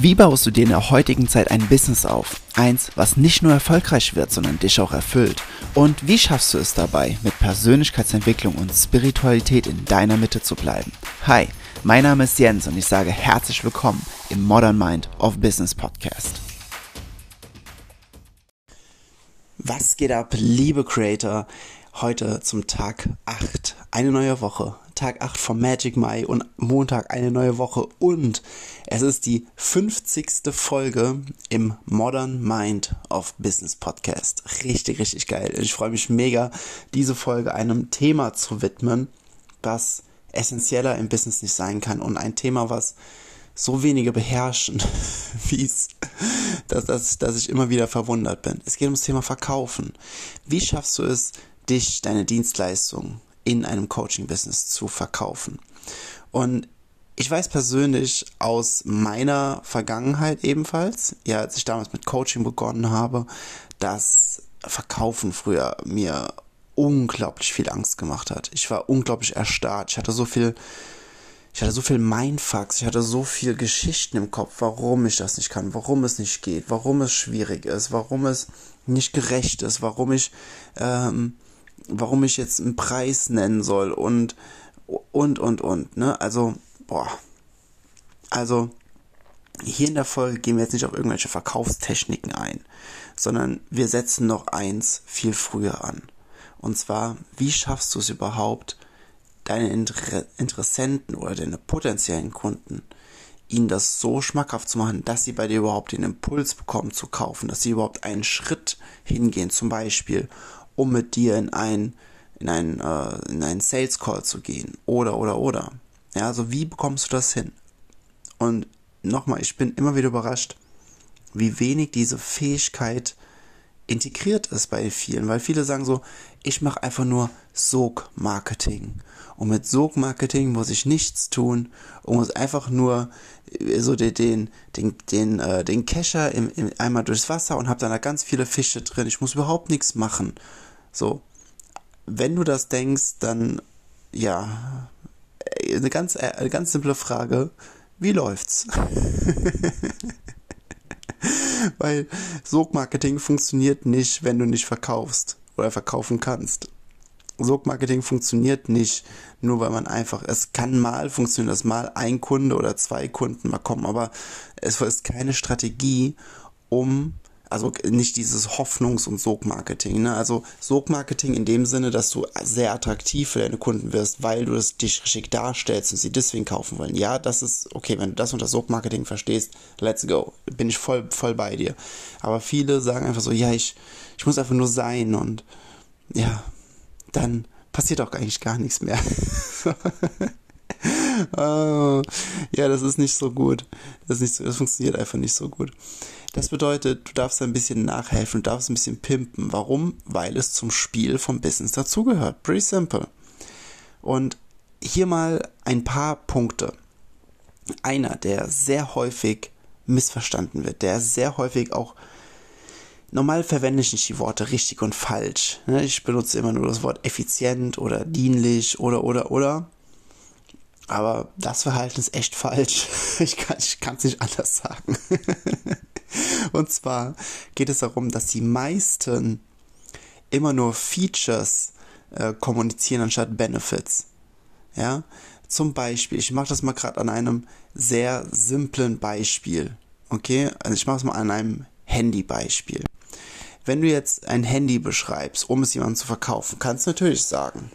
Wie baust du dir in der heutigen Zeit ein Business auf? Eins, was nicht nur erfolgreich wird, sondern dich auch erfüllt. Und wie schaffst du es dabei, mit Persönlichkeitsentwicklung und Spiritualität in deiner Mitte zu bleiben? Hi, mein Name ist Jens und ich sage herzlich willkommen im Modern Mind of Business Podcast. Was geht ab, liebe Creator? Heute zum Tag 8, eine neue Woche. Tag 8 vom Magic Mai und Montag eine neue Woche und es ist die 50. Folge im Modern Mind of Business Podcast. Richtig, richtig geil. Ich freue mich mega, diese Folge einem Thema zu widmen, was essentieller im Business nicht sein kann und ein Thema, was so wenige beherrschen, wie es, dass, dass, dass ich immer wieder verwundert bin. Es geht ums Thema Verkaufen. Wie schaffst du es, dich, deine Dienstleistung in einem Coaching-Business zu verkaufen. Und ich weiß persönlich aus meiner Vergangenheit ebenfalls, ja, als ich damals mit Coaching begonnen habe, dass Verkaufen früher mir unglaublich viel Angst gemacht hat. Ich war unglaublich erstarrt. Ich hatte so viel, ich hatte so viel Mindfucks, ich hatte so viel Geschichten im Kopf, warum ich das nicht kann, warum es nicht geht, warum es schwierig ist, warum es nicht gerecht ist, warum ich ähm, warum ich jetzt einen Preis nennen soll und und und und, ne? Also, boah. Also hier in der Folge gehen wir jetzt nicht auf irgendwelche Verkaufstechniken ein, sondern wir setzen noch eins viel früher an. Und zwar, wie schaffst du es überhaupt, deine Inter Interessenten oder deine potenziellen Kunden, ihnen das so schmackhaft zu machen, dass sie bei dir überhaupt den Impuls bekommen zu kaufen, dass sie überhaupt einen Schritt hingehen, zum Beispiel, um mit dir in ein in einen äh, in einen Sales Call zu gehen oder oder oder. Ja, also wie bekommst du das hin? Und nochmal, ich bin immer wieder überrascht, wie wenig diese Fähigkeit integriert ist bei vielen, weil viele sagen so, ich mache einfach nur Sog-Marketing. Und mit Sog-Marketing muss ich nichts tun und muss einfach nur äh, so den, den, den, den, äh, den Kescher im, im, einmal durchs Wasser und habe dann da ganz viele Fische drin. Ich muss überhaupt nichts machen. So, wenn du das denkst, dann ja, eine ganz, eine ganz simple Frage, wie läuft's? Weil Sogmarketing funktioniert nicht, wenn du nicht verkaufst oder verkaufen kannst. Sogmarketing funktioniert nicht, nur weil man einfach, es kann mal funktionieren, dass mal ein Kunde oder zwei Kunden mal kommen, aber es ist keine Strategie, um also nicht dieses Hoffnungs- und Sogmarketing. Ne? Also Sogmarketing in dem Sinne, dass du sehr attraktiv für deine Kunden wirst, weil du es dich schick darstellst und sie deswegen kaufen wollen. Ja, das ist okay, wenn du das unter Sogmarketing verstehst, let's go. Bin ich voll, voll bei dir. Aber viele sagen einfach so, ja, ich, ich muss einfach nur sein und ja, dann passiert auch eigentlich gar nichts mehr. oh, ja, das ist nicht so gut. Das, nicht so, das funktioniert einfach nicht so gut. Das bedeutet, du darfst ein bisschen nachhelfen, du darfst ein bisschen pimpen. Warum? Weil es zum Spiel vom Business dazugehört. Pretty simple. Und hier mal ein paar Punkte. Einer, der sehr häufig missverstanden wird, der sehr häufig auch Normal verwende ich nicht die Worte richtig und falsch. Ne? Ich benutze immer nur das Wort effizient oder dienlich oder oder oder. Aber das Verhalten ist echt falsch. Ich kann es nicht anders sagen. Und zwar geht es darum, dass die meisten immer nur Features äh, kommunizieren anstatt Benefits. Ja, zum Beispiel, ich mache das mal gerade an einem sehr simplen Beispiel. Okay, also ich mache es mal an einem Handy-Beispiel. Wenn du jetzt ein Handy beschreibst, um es jemandem zu verkaufen, kannst du natürlich sagen,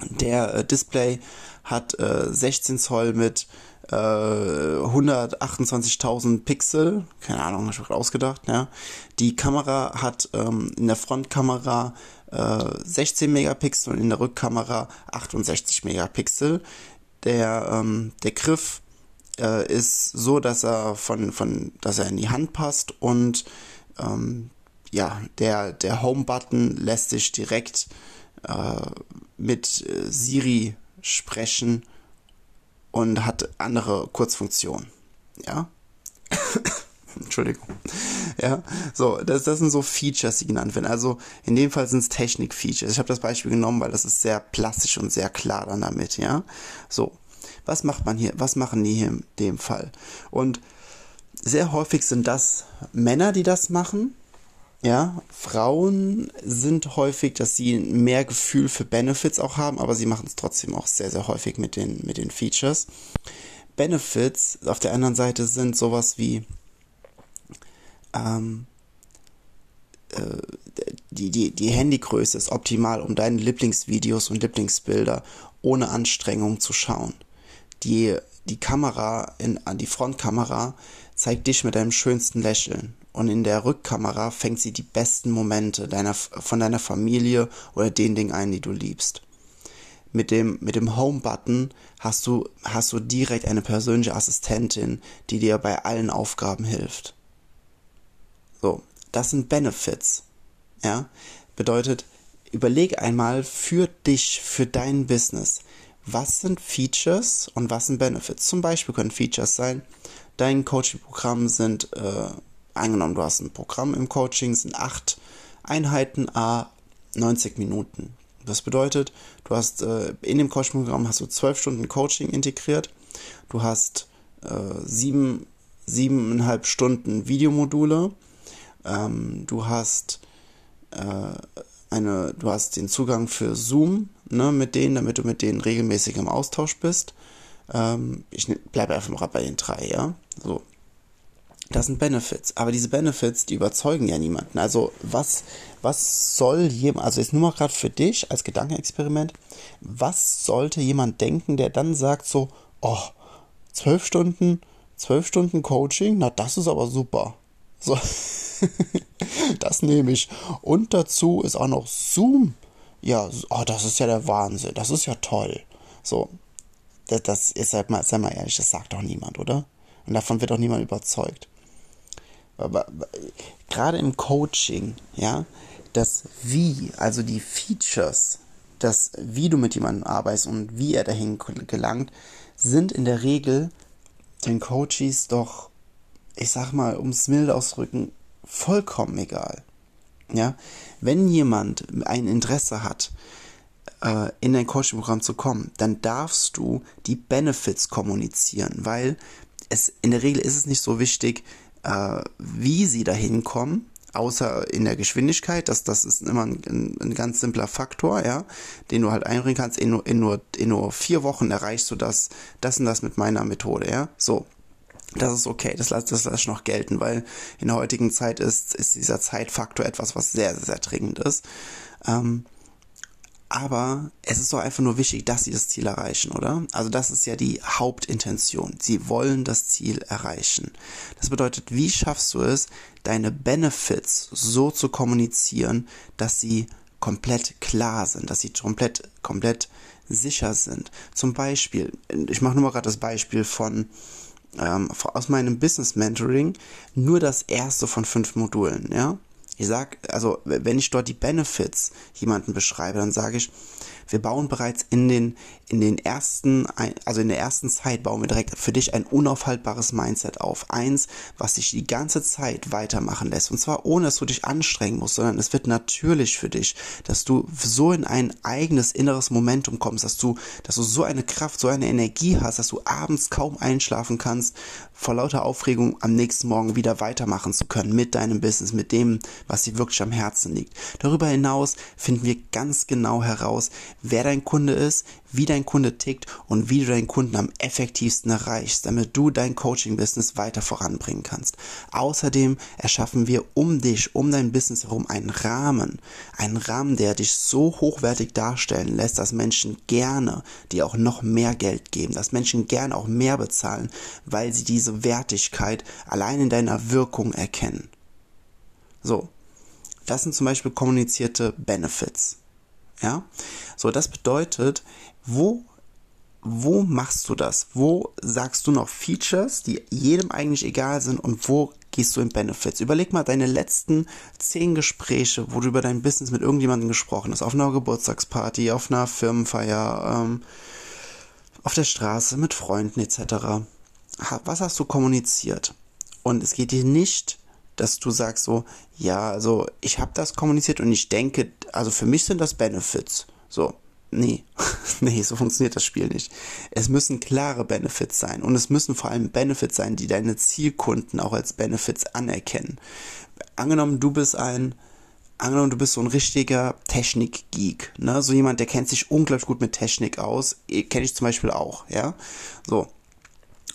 der äh, Display hat äh, 16 Zoll mit äh, 128.000 Pixel, keine Ahnung, hab ich ausgedacht, ja. Die Kamera hat ähm, in der Frontkamera äh, 16 Megapixel und in der Rückkamera 68 Megapixel. Der, ähm, der Griff äh, ist so, dass er von, von, dass er in die Hand passt und ähm, ja, der, der Home-Button lässt sich direkt äh, mit äh, Siri sprechen und hat andere Kurzfunktionen. Ja? Entschuldigung. Ja, so, das, das sind so Features, die genannt werden. Also in dem Fall sind es Technik-Features. Ich habe das Beispiel genommen, weil das ist sehr plastisch und sehr klar dann damit, ja. So, Was macht man hier, was machen die hier in dem Fall? Und sehr häufig sind das Männer, die das machen. Ja, Frauen sind häufig, dass sie mehr Gefühl für Benefits auch haben, aber sie machen es trotzdem auch sehr, sehr häufig mit den, mit den Features. Benefits auf der anderen Seite sind sowas wie ähm, äh, die, die, die Handygröße ist optimal, um deine Lieblingsvideos und Lieblingsbilder ohne Anstrengung zu schauen. Die, die Kamera, in, die Frontkamera zeigt dich mit deinem schönsten Lächeln und in der Rückkamera fängt sie die besten Momente deiner, von deiner Familie oder den Dingen ein, die du liebst. Mit dem, mit dem Home-Button hast du, hast du direkt eine persönliche Assistentin, die dir bei allen Aufgaben hilft. So, das sind Benefits. Ja, bedeutet, überleg einmal für dich, für dein Business, was sind Features und was sind Benefits. Zum Beispiel können Features sein, dein Coaching-Programm sind, äh, angenommen, du hast ein Programm im Coaching, sind acht Einheiten, a 90 Minuten. Das bedeutet, du hast äh, in dem Coaching-Programm hast du zwölf Stunden Coaching integriert, du hast äh, sieben, siebeneinhalb Stunden Videomodule, ähm, du hast äh, eine, du hast den Zugang für Zoom, ne, mit denen, damit du mit denen regelmäßig im Austausch bist. Ähm, ich ne, bleibe einfach mal bei den drei, ja. So. Das sind Benefits. Aber diese Benefits, die überzeugen ja niemanden. Also, was, was soll jemand, also jetzt nur mal gerade für dich als Gedankenexperiment, was sollte jemand denken, der dann sagt so, oh, zwölf Stunden, zwölf Stunden Coaching, na, das ist aber super. So. das nehme ich. Und dazu ist auch noch Zoom. Ja, oh, das ist ja der Wahnsinn. Das ist ja toll. So. Das, das ist halt mal, sei mal ehrlich, das sagt doch niemand, oder? Und davon wird auch niemand überzeugt. Aber gerade im Coaching, ja, das Wie, also die Features, das wie du mit jemandem arbeitest und wie er dahin gelangt, sind in der Regel den Coaches doch ich sag mal, ums milde ausdrücken, vollkommen egal. Ja, wenn jemand ein Interesse hat, äh, in dein Coaching-Programm zu kommen, dann darfst du die Benefits kommunizieren, weil es in der Regel ist es nicht so wichtig, äh, wie sie dahin kommen, außer in der Geschwindigkeit, das, das ist immer ein, ein, ein, ganz simpler Faktor, ja, den du halt einbringen kannst. In nur, in nur, in nur vier Wochen erreichst du das, das und das mit meiner Methode, ja. So, das ist okay, das lasse das lass noch gelten, weil in der heutigen Zeit ist, ist dieser Zeitfaktor etwas, was sehr, sehr, dringend ist. Ähm, aber es ist doch einfach nur wichtig, dass sie das Ziel erreichen, oder? Also das ist ja die Hauptintention. Sie wollen das Ziel erreichen. Das bedeutet, wie schaffst du es, deine Benefits so zu kommunizieren, dass sie komplett klar sind, dass sie komplett, komplett sicher sind. Zum Beispiel, ich mache nur mal gerade das Beispiel von ähm, aus meinem Business Mentoring nur das erste von fünf Modulen, ja. Ich sag, also wenn ich dort die Benefits jemanden beschreibe, dann sage ich, wir bauen bereits in den, in den ersten, also in der ersten Zeit bauen wir direkt für dich ein unaufhaltbares Mindset auf. Eins, was dich die ganze Zeit weitermachen lässt. Und zwar ohne, dass du dich anstrengen musst, sondern es wird natürlich für dich, dass du so in ein eigenes inneres Momentum kommst, dass du, dass du so eine Kraft, so eine Energie hast, dass du abends kaum einschlafen kannst, vor lauter Aufregung am nächsten Morgen wieder weitermachen zu können mit deinem Business, mit dem, was dir wirklich am Herzen liegt. Darüber hinaus finden wir ganz genau heraus, wer dein Kunde ist, wie dein Kunde tickt und wie du deinen Kunden am effektivsten erreichst, damit du dein Coaching-Business weiter voranbringen kannst. Außerdem erschaffen wir um dich, um dein Business herum einen Rahmen, einen Rahmen, der dich so hochwertig darstellen lässt, dass Menschen gerne dir auch noch mehr Geld geben, dass Menschen gerne auch mehr bezahlen, weil sie diese Wertigkeit allein in deiner Wirkung erkennen. So, das sind zum Beispiel kommunizierte Benefits. Ja, so das bedeutet, wo wo machst du das? Wo sagst du noch Features, die jedem eigentlich egal sind und wo gehst du in Benefits? Überleg mal deine letzten zehn Gespräche, wo du über dein Business mit irgendjemandem gesprochen hast, auf einer Geburtstagsparty, auf einer Firmenfeier, ähm, auf der Straße, mit Freunden etc. Was hast du kommuniziert? Und es geht dir nicht dass du sagst so, ja, also ich habe das kommuniziert und ich denke, also für mich sind das Benefits. So, nee, nee, so funktioniert das Spiel nicht. Es müssen klare Benefits sein und es müssen vor allem Benefits sein, die deine Zielkunden auch als Benefits anerkennen. Angenommen, du bist ein, angenommen, du bist so ein richtiger Technik-Geek, ne, so jemand, der kennt sich unglaublich gut mit Technik aus, kenne ich zum Beispiel auch, ja, so.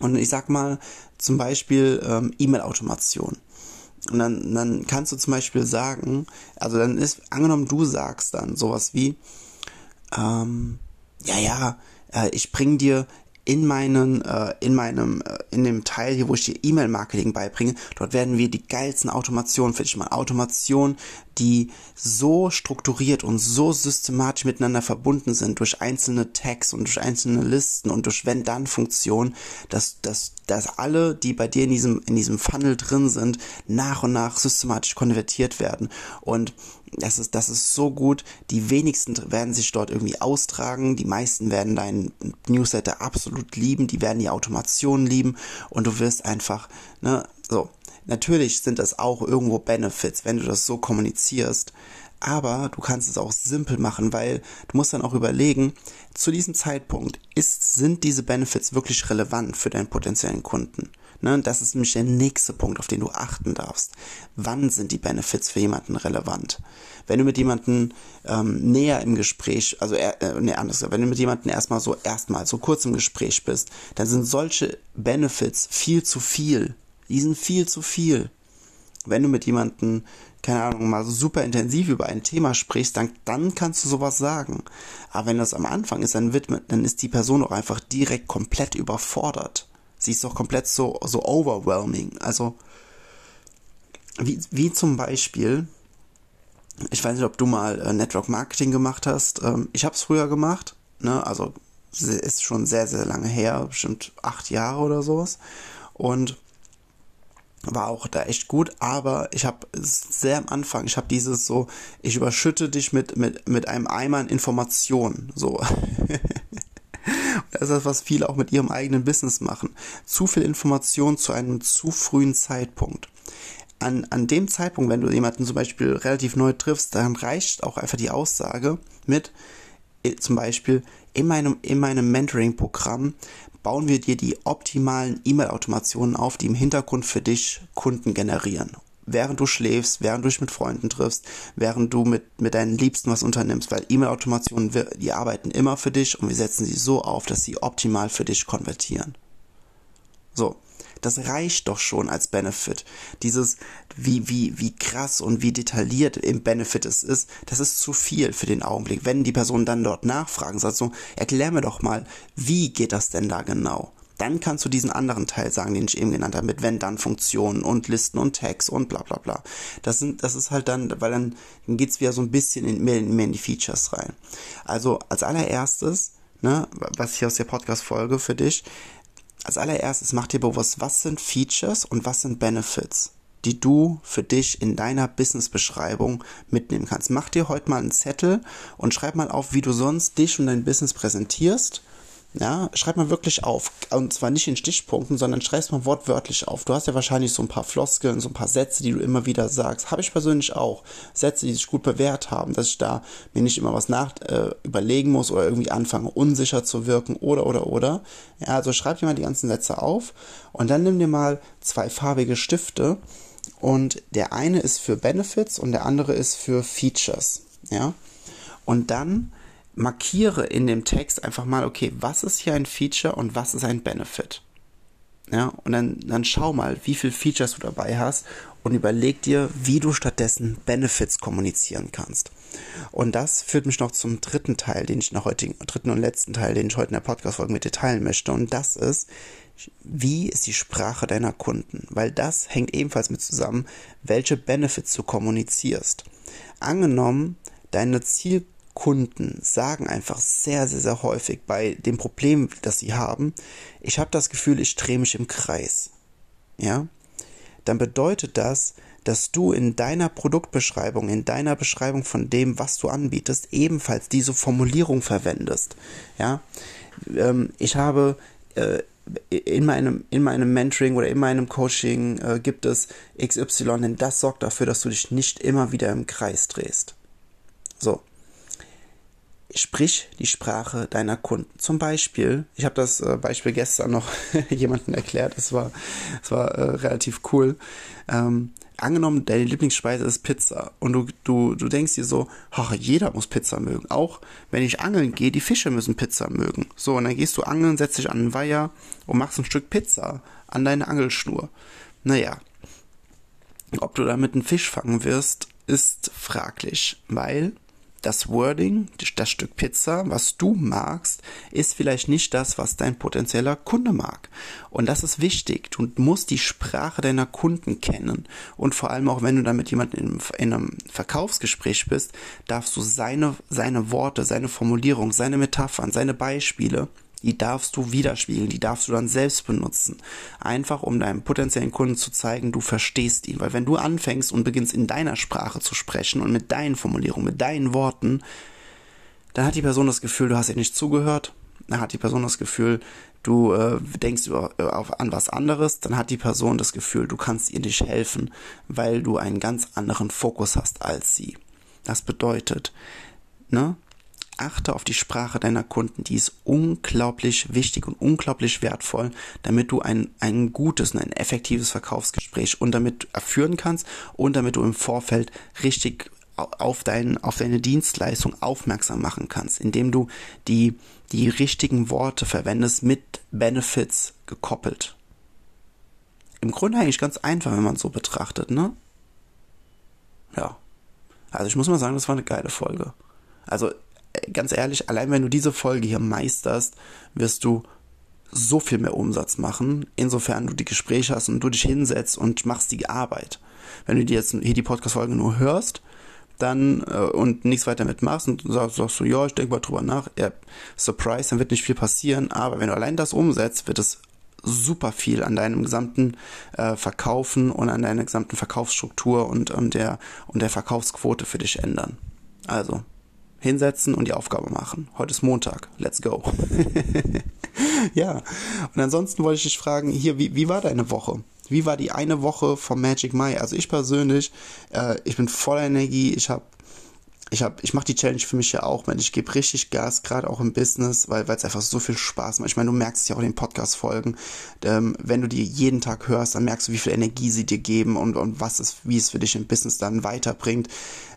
Und ich sag mal, zum Beispiel ähm, E-Mail-Automation. Und dann, dann kannst du zum Beispiel sagen, also dann ist, angenommen, du sagst dann sowas wie, ähm, ja, ja, äh, ich bring dir in meinen, äh, in meinem, äh, in dem Teil hier, wo ich dir E-Mail-Marketing beibringe, dort werden wir die geilsten Automationen für dich machen. Automationen, die so strukturiert und so systematisch miteinander verbunden sind durch einzelne Tags und durch einzelne Listen und durch Wenn-Dann-Funktionen, dass, dass, dass alle, die bei dir in diesem, in diesem Funnel drin sind, nach und nach systematisch konvertiert werden. Und das ist, das ist so gut. Die wenigsten werden sich dort irgendwie austragen. Die meisten werden deinen Newsletter absolut lieben. Die werden die Automation lieben. Und du wirst einfach, ne, so. Natürlich sind das auch irgendwo Benefits, wenn du das so kommunizierst. Aber du kannst es auch simpel machen, weil du musst dann auch überlegen, zu diesem Zeitpunkt ist, sind diese Benefits wirklich relevant für deinen potenziellen Kunden? Ne, das ist nämlich der nächste Punkt, auf den du achten darfst. Wann sind die Benefits für jemanden relevant? Wenn du mit jemandem ähm, näher im Gespräch, also äh, nee, anders, wenn du mit jemandem erstmal so erstmal so kurz im Gespräch bist, dann sind solche Benefits viel zu viel. Die sind viel zu viel. Wenn du mit jemandem, keine Ahnung, mal so super intensiv über ein Thema sprichst, dann, dann kannst du sowas sagen. Aber wenn das am Anfang ist, dann wird, dann ist die Person auch einfach direkt komplett überfordert. Sie ist doch komplett so, so overwhelming. Also, wie, wie zum Beispiel, ich weiß nicht, ob du mal äh, Network Marketing gemacht hast. Ähm, ich habe es früher gemacht, ne? Also ist schon sehr, sehr lange her, bestimmt acht Jahre oder sowas. Und war auch da echt gut, aber ich habe sehr am Anfang, ich habe dieses so, ich überschütte dich mit, mit, mit einem Eimer an Informationen, so. Das ist das, was viele auch mit ihrem eigenen Business machen. Zu viel Information zu einem zu frühen Zeitpunkt. An, an dem Zeitpunkt, wenn du jemanden zum Beispiel relativ neu triffst, dann reicht auch einfach die Aussage mit, äh, zum Beispiel, in meinem, in meinem Mentoring-Programm bauen wir dir die optimalen E-Mail-Automationen auf, die im Hintergrund für dich Kunden generieren während du schläfst, während du dich mit Freunden triffst, während du mit, mit deinen Liebsten was unternimmst, weil E-Mail-Automationen, die arbeiten immer für dich und wir setzen sie so auf, dass sie optimal für dich konvertieren. So. Das reicht doch schon als Benefit. Dieses, wie, wie, wie krass und wie detailliert im Benefit es ist, das ist zu viel für den Augenblick. Wenn die Person dann dort nachfragen, sagt so, erklär mir doch mal, wie geht das denn da genau? Dann kannst du diesen anderen Teil sagen, den ich eben genannt habe, mit Wenn-Dann-Funktionen und Listen und Tags und bla bla bla. Das sind, das ist halt dann, weil dann, dann geht's wieder so ein bisschen in, mehr, mehr in die Features rein. Also als allererstes, ne, was hier aus der Podcast-Folge für dich, als allererstes mach dir bewusst, was sind Features und was sind Benefits die du für dich in deiner Business-Beschreibung mitnehmen kannst. Mach dir heute mal einen Zettel und schreib mal auf, wie du sonst dich und dein Business präsentierst ja, schreib mal wirklich auf. Und zwar nicht in Stichpunkten, sondern schreib mal wortwörtlich auf. Du hast ja wahrscheinlich so ein paar Floskeln, so ein paar Sätze, die du immer wieder sagst. Habe ich persönlich auch. Sätze, die sich gut bewährt haben, dass ich da mir nicht immer was nach äh, überlegen muss oder irgendwie anfange, unsicher zu wirken oder oder oder. Ja, also schreib dir mal die ganzen Sätze auf und dann nimm dir mal zwei farbige Stifte und der eine ist für Benefits und der andere ist für Features. Ja. Und dann markiere in dem Text einfach mal, okay, was ist hier ein Feature und was ist ein Benefit? Ja, und dann, dann schau mal, wie viele Features du dabei hast und überleg dir, wie du stattdessen Benefits kommunizieren kannst. Und das führt mich noch zum dritten Teil, den ich noch heutigen, dritten und letzten Teil, den ich heute in der Podcast-Folge mit dir teilen möchte. Und das ist, wie ist die Sprache deiner Kunden? Weil das hängt ebenfalls mit zusammen, welche Benefits du kommunizierst. Angenommen, deine Zielgruppe Kunden sagen einfach sehr, sehr, sehr häufig bei dem Problem, das sie haben, ich habe das Gefühl, ich drehe mich im Kreis. Ja? Dann bedeutet das, dass du in deiner Produktbeschreibung, in deiner Beschreibung von dem, was du anbietest, ebenfalls diese Formulierung verwendest. Ja? Ähm, ich habe äh, in meinem, in meinem Mentoring oder in meinem Coaching äh, gibt es XY, denn das sorgt dafür, dass du dich nicht immer wieder im Kreis drehst. So sprich die Sprache deiner Kunden. Zum Beispiel, ich habe das äh, Beispiel gestern noch jemandem erklärt, es war, es war äh, relativ cool. Ähm, angenommen, deine Lieblingsspeise ist Pizza und du, du, du denkst dir so, ach, jeder muss Pizza mögen. Auch wenn ich angeln gehe, die Fische müssen Pizza mögen. So, und dann gehst du angeln, setzt dich an einen Weiher und machst ein Stück Pizza an deine Angelschnur. Naja, ob du damit einen Fisch fangen wirst, ist fraglich, weil das Wording, das Stück Pizza, was du magst, ist vielleicht nicht das, was dein potenzieller Kunde mag. Und das ist wichtig. Du musst die Sprache deiner Kunden kennen. Und vor allem auch, wenn du da mit jemandem in, einem Verkaufsgespräch bist, darfst du seine, seine Worte, seine Formulierung, seine Metaphern, seine Beispiele die darfst du widerspiegeln, die darfst du dann selbst benutzen. Einfach um deinem potenziellen Kunden zu zeigen, du verstehst ihn. Weil wenn du anfängst und beginnst in deiner Sprache zu sprechen und mit deinen Formulierungen, mit deinen Worten, dann hat die Person das Gefühl, du hast ihr nicht zugehört. Dann hat die Person das Gefühl, du äh, denkst über, äh, auf, an was anderes. Dann hat die Person das Gefühl, du kannst ihr nicht helfen, weil du einen ganz anderen Fokus hast als sie. Das bedeutet, ne, achte auf die Sprache deiner Kunden. Die ist unglaublich wichtig und unglaublich wertvoll, damit du ein, ein gutes und ein effektives Verkaufsgespräch und damit führen kannst und damit du im Vorfeld richtig auf, dein, auf deine Dienstleistung aufmerksam machen kannst, indem du die, die richtigen Worte verwendest mit Benefits gekoppelt. Im Grunde eigentlich ganz einfach, wenn man es so betrachtet, ne? Ja. Also ich muss mal sagen, das war eine geile Folge. Also ganz ehrlich, allein wenn du diese Folge hier meisterst, wirst du so viel mehr Umsatz machen, insofern du die Gespräche hast und du dich hinsetzt und machst die Arbeit. Wenn du dir jetzt hier die Podcast-Folge nur hörst, dann äh, und nichts weiter mitmachst und sagst, sagst so, ja, ich denke mal drüber nach, ja, Surprise, dann wird nicht viel passieren, aber wenn du allein das umsetzt, wird es super viel an deinem gesamten äh, Verkaufen und an deiner gesamten Verkaufsstruktur und, und, der, und der Verkaufsquote für dich ändern. Also, hinsetzen und die Aufgabe machen. Heute ist Montag. Let's go. ja. Und ansonsten wollte ich dich fragen, hier, wie, wie war deine Woche? Wie war die eine Woche vom Magic Mai? Also ich persönlich, äh, ich bin voller Energie. Ich habe ich habe, ich mache die Challenge für mich ja auch, wenn ich gebe richtig Gas, gerade auch im Business, weil es einfach so viel Spaß macht. Ich meine, du merkst ja auch in den Podcast-Folgen. Ähm, wenn du die jeden Tag hörst, dann merkst du, wie viel Energie sie dir geben und, und was es, wie es für dich im Business dann weiterbringt.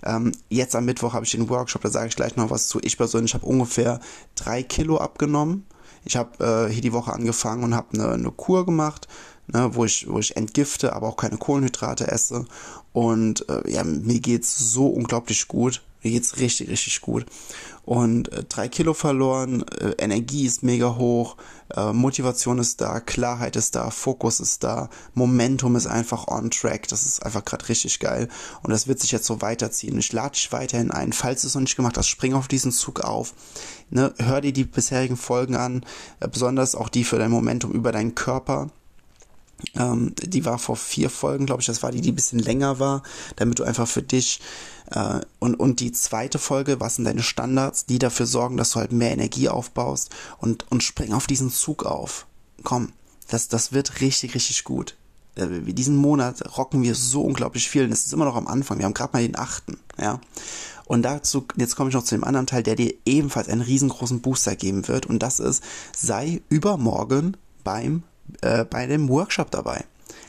Ähm, jetzt am Mittwoch habe ich den Workshop, da sage ich gleich noch was zu. Ich persönlich habe ungefähr drei Kilo abgenommen. Ich habe äh, hier die Woche angefangen und habe eine, eine Kur gemacht ne, wo ich, wo ich entgifte, aber auch keine Kohlenhydrate esse. Und äh, ja, mir geht's so unglaublich gut. Mir geht's richtig, richtig gut. Und äh, drei Kilo verloren, äh, Energie ist mega hoch, äh, Motivation ist da, Klarheit ist da, Fokus ist da, Momentum ist einfach on track. Das ist einfach gerade richtig geil. Und das wird sich jetzt so weiterziehen. Ich lade dich weiterhin ein. Falls du es noch nicht gemacht hast, spring auf diesen Zug auf. Ne, hör dir die bisherigen Folgen an, äh, besonders auch die für dein Momentum über deinen Körper ähm, die war vor vier Folgen, glaube ich, das war die, die ein bisschen länger war, damit du einfach für dich äh, und, und die zweite Folge, was sind deine Standards, die dafür sorgen, dass du halt mehr Energie aufbaust und, und spring auf diesen Zug auf. Komm, das, das wird richtig, richtig gut. Äh, diesen Monat rocken wir so unglaublich viel und es ist immer noch am Anfang. Wir haben gerade mal den achten, ja. Und dazu, jetzt komme ich noch zu dem anderen Teil, der dir ebenfalls einen riesengroßen Booster geben wird. Und das ist, sei übermorgen beim äh, bei dem Workshop dabei.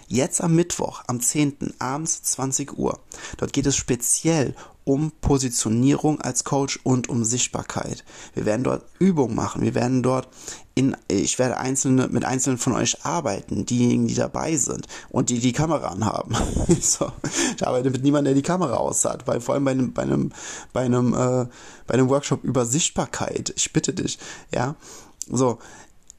Jetzt am Mittwoch, am 10. abends 20 Uhr. Dort geht es speziell um Positionierung als Coach und um Sichtbarkeit. Wir werden dort Übungen machen. Wir werden dort in, ich werde einzelne, mit einzelnen von euch arbeiten, diejenigen, die dabei sind und die die Kamera anhaben. so. Ich arbeite mit niemandem, der die Kamera aus hat, weil vor allem bei einem, bei einem, bei einem, äh, bei einem Workshop über Sichtbarkeit. Ich bitte dich, ja. So,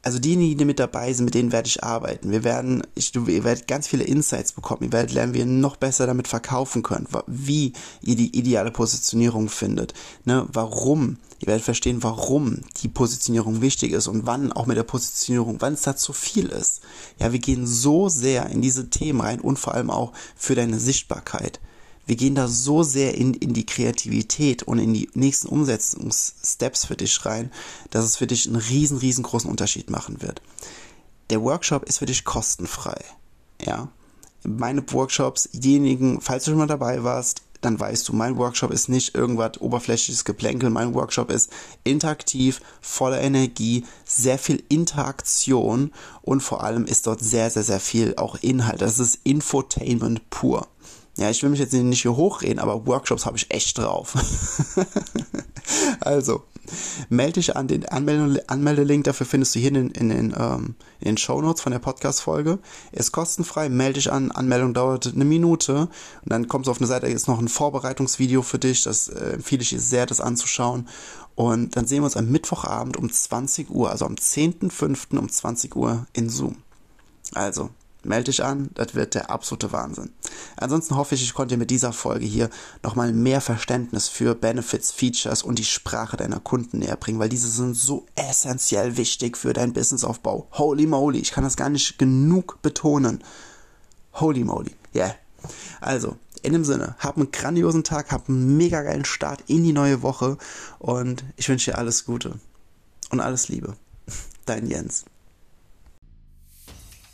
also diejenigen, die mit dabei sind, mit denen werde ich arbeiten. Wir werden, ich, du, ihr werdet ganz viele Insights bekommen. Ihr werdet lernen, wie ihr noch besser damit verkaufen könnt, wie ihr die ideale Positionierung findet, ne, warum. Ihr werdet verstehen, warum die Positionierung wichtig ist und wann auch mit der Positionierung, wann es da zu viel ist. Ja, wir gehen so sehr in diese Themen rein und vor allem auch für deine Sichtbarkeit wir gehen da so sehr in, in die Kreativität und in die nächsten Umsetzungssteps für dich rein, dass es für dich einen riesen, riesengroßen Unterschied machen wird. Der Workshop ist für dich kostenfrei. Ja. Meine Workshops, diejenigen, falls du schon mal dabei warst, dann weißt du, mein Workshop ist nicht irgendwas oberflächliches Geplänkel, mein Workshop ist interaktiv, voller Energie, sehr viel Interaktion und vor allem ist dort sehr, sehr, sehr viel auch Inhalt. Das ist Infotainment pur. Ja, ich will mich jetzt nicht hier hochreden, aber Workshops habe ich echt drauf. also, melde dich an. Den Anmelde Anmeldelink dafür findest du hier in den, in den, ähm, in den Show Notes von der Podcast-Folge. Ist kostenfrei. Melde dich an. Anmeldung dauert eine Minute. Und dann kommst du auf eine Seite, da ist noch ein Vorbereitungsvideo für dich. Das äh, empfehle ich dir sehr, das anzuschauen. Und dann sehen wir uns am Mittwochabend um 20 Uhr, also am 10.05. um 20 Uhr in Zoom. Also, melde dich an, das wird der absolute Wahnsinn. Ansonsten hoffe ich, ich konnte dir mit dieser Folge hier nochmal mehr Verständnis für Benefits, Features und die Sprache deiner Kunden näher bringen, weil diese sind so essentiell wichtig für deinen Businessaufbau. Holy moly, ich kann das gar nicht genug betonen. Holy moly, yeah. Also, in dem Sinne, hab einen grandiosen Tag, hab einen mega geilen Start in die neue Woche und ich wünsche dir alles Gute und alles Liebe. Dein Jens.